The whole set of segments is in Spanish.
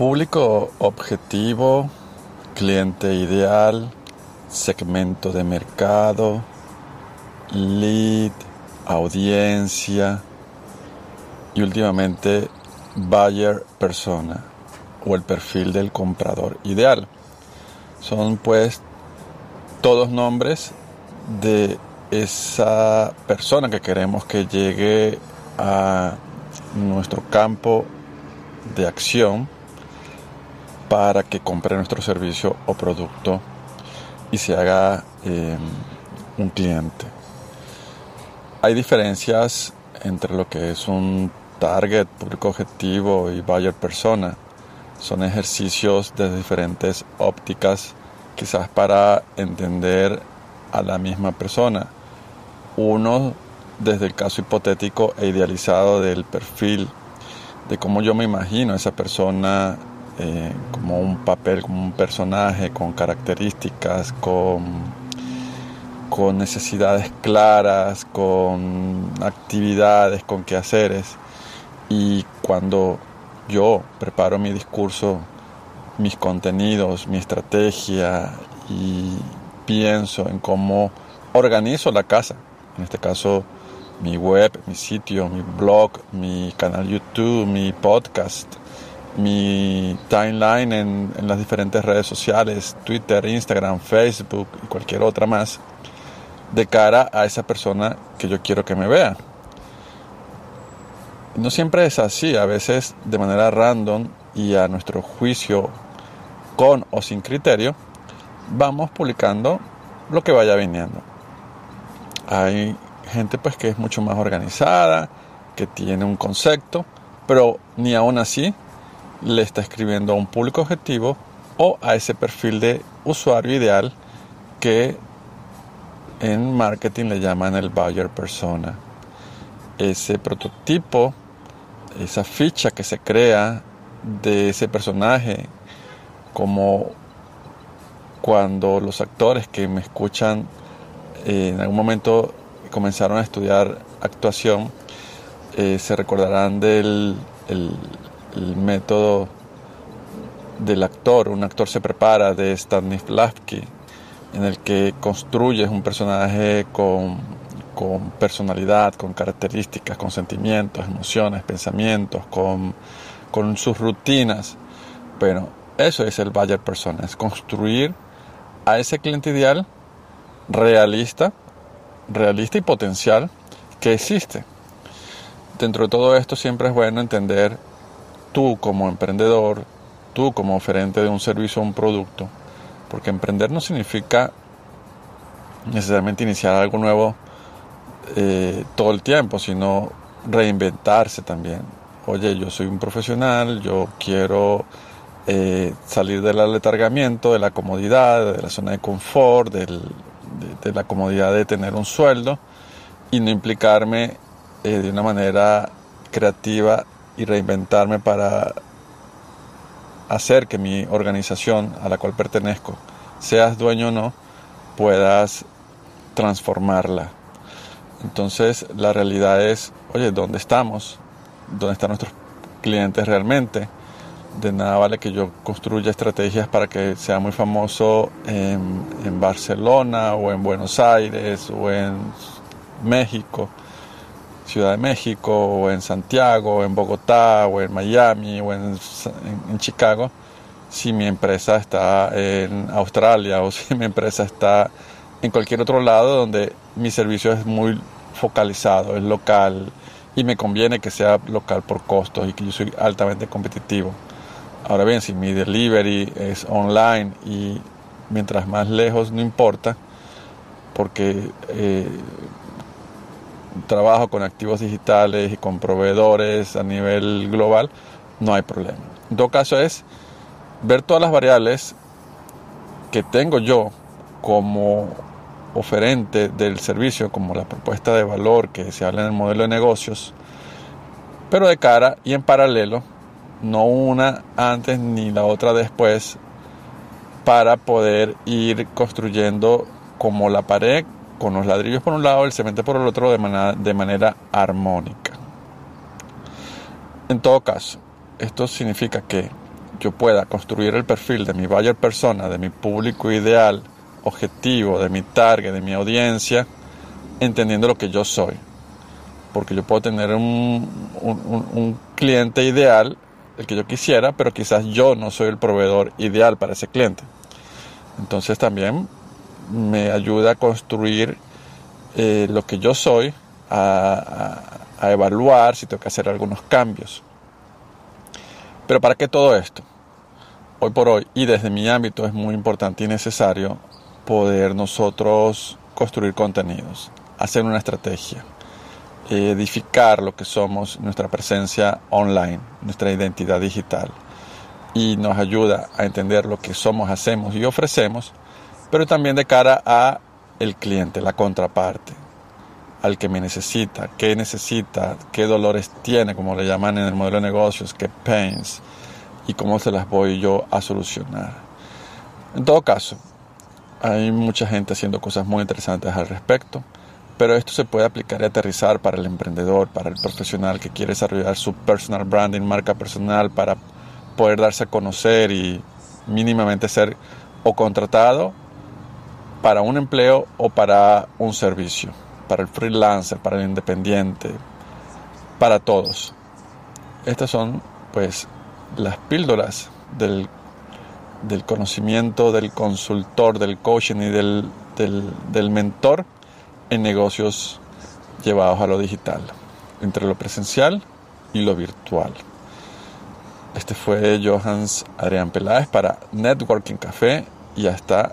Público objetivo, cliente ideal, segmento de mercado, lead, audiencia y últimamente buyer persona o el perfil del comprador ideal. Son pues todos nombres de esa persona que queremos que llegue a nuestro campo de acción para que compre nuestro servicio o producto y se haga eh, un cliente. Hay diferencias entre lo que es un target, público objetivo y buyer persona. Son ejercicios de diferentes ópticas, quizás para entender a la misma persona. Uno desde el caso hipotético e idealizado del perfil, de cómo yo me imagino a esa persona eh, como un papel, como un personaje, con características, con, con necesidades claras, con actividades, con quehaceres. Y cuando yo preparo mi discurso, mis contenidos, mi estrategia y pienso en cómo organizo la casa, en este caso mi web, mi sitio, mi blog, mi canal YouTube, mi podcast, mi timeline en, en las diferentes redes sociales, Twitter, Instagram, Facebook y cualquier otra más, de cara a esa persona que yo quiero que me vea. No siempre es así, a veces de manera random y a nuestro juicio con o sin criterio, vamos publicando lo que vaya viniendo. Hay gente pues que es mucho más organizada, que tiene un concepto, pero ni aún así le está escribiendo a un público objetivo o a ese perfil de usuario ideal que en marketing le llaman el buyer persona. Ese prototipo, esa ficha que se crea de ese personaje, como cuando los actores que me escuchan eh, en algún momento comenzaron a estudiar actuación, eh, se recordarán del el, el método del actor. Un actor se prepara de Stanislavski, en el que construyes un personaje con, con personalidad, con características, con sentimientos, emociones, pensamientos, con, con sus rutinas. Bueno, eso es el buyer persona, es construir a ese cliente ideal realista, realista y potencial que existe. Dentro de todo esto siempre es bueno entender tú como emprendedor, tú como oferente de un servicio o un producto, porque emprender no significa necesariamente iniciar algo nuevo eh, todo el tiempo, sino reinventarse también. Oye, yo soy un profesional, yo quiero eh, salir del aletargamiento, de la comodidad, de la zona de confort, del, de, la comodidad de tener un sueldo y no implicarme eh, de una manera creativa y reinventarme para hacer que mi organización a la cual pertenezco, seas dueño o no, puedas transformarla. Entonces la realidad es, oye, ¿dónde estamos? ¿Dónde están nuestros clientes realmente? De nada vale que yo construya estrategias para que sea muy famoso en, en Barcelona o en Buenos Aires o en México Ciudad de México, o en Santiago, o en Bogotá, o en Miami, o en, Chicago, si mi empresa está en Australia o si mi empresa está en cualquier otro lado donde mi servicio es muy focalizado, es local y me conviene que sea local por costos y que yo soy altamente competitivo. Ahora bien, si mi delivery es online y mientras más lejos no importa, porque eh, trabajo con activos digitales y con proveedores a nivel global, no hay problema. En todo caso es ver todas las variables que tengo yo como oferente del servicio, como la propuesta de valor que se habla en el modelo de negocios, pero de cara y en paralelo, no una antes ni la otra después, para poder ir construyendo como la pared, con los ladrillos por un lado, el cemento por el otro, de manera, de manera armónica. En todo caso, esto significa que yo pueda construir el perfil de mi buyer persona, de mi público ideal, objetivo, de mi target, de mi audiencia, entendiendo lo que yo soy. Porque yo puedo tener un, un, cliente ideal, el que yo quisiera, pero quizás yo no soy el proveedor ideal para ese cliente. Entonces también me ayuda a construir eh, lo que yo soy, a, evaluar si tengo que hacer algunos cambios. Pero ¿para qué todo esto? Hoy por hoy y desde mi ámbito es muy importante y necesario poder nosotros construir contenidos, hacer una estrategia, edificar lo que somos, nuestra presencia online, nuestra identidad digital y nos ayuda a entender lo que somos, hacemos y ofrecemos, pero también de cara a el cliente, la contraparte, al que me necesita, qué necesita, qué dolores tiene, como le llaman en el modelo de negocios, qué pains, y cómo se las voy yo a solucionar. En todo caso, hay mucha gente haciendo cosas muy interesantes al respecto, pero esto se puede aplicar y aterrizar para el emprendedor, para el profesional que quiere desarrollar su personal branding, marca personal, para poder darse a conocer y mínimamente ser o contratado para un empleo o para un servicio para el freelancer, para el independiente, para todos. Estas son pues las píldoras del, del conocimiento del consultor, del coaching y del, del, del mentor en negocios llevados a lo digital, entre lo presencial y lo virtual. Este fue Johans Adrián Peláez para Networking Café y hasta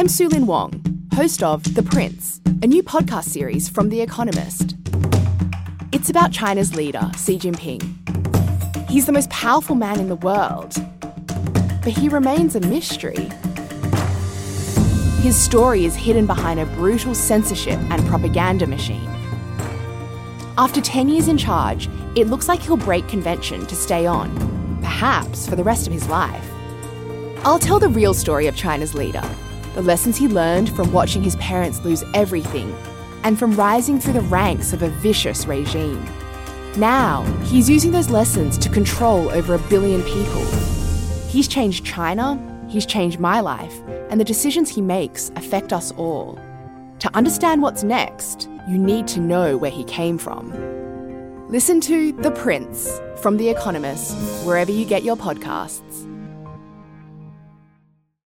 I'm Sulin Wong, host of The Prince, a new podcast series from The Economist. It's about China's leader, Xi Jinping. He's the most powerful man in the world, but he remains a mystery. His story is hidden behind a brutal censorship and propaganda machine. After 10 years in charge, it looks like he'll break convention to stay on, perhaps for the rest of his life. I'll tell the real story of China's leader, the lessons he learned from watching his parents lose everything and from rising through the ranks of a vicious regime. Now, he's using those lessons to control over a billion people. He's changed China, he's changed my life, and the decisions he makes affect us all. To understand what's next, you need to know where he came from. Listen to The Prince from The Economist, wherever you get your podcasts.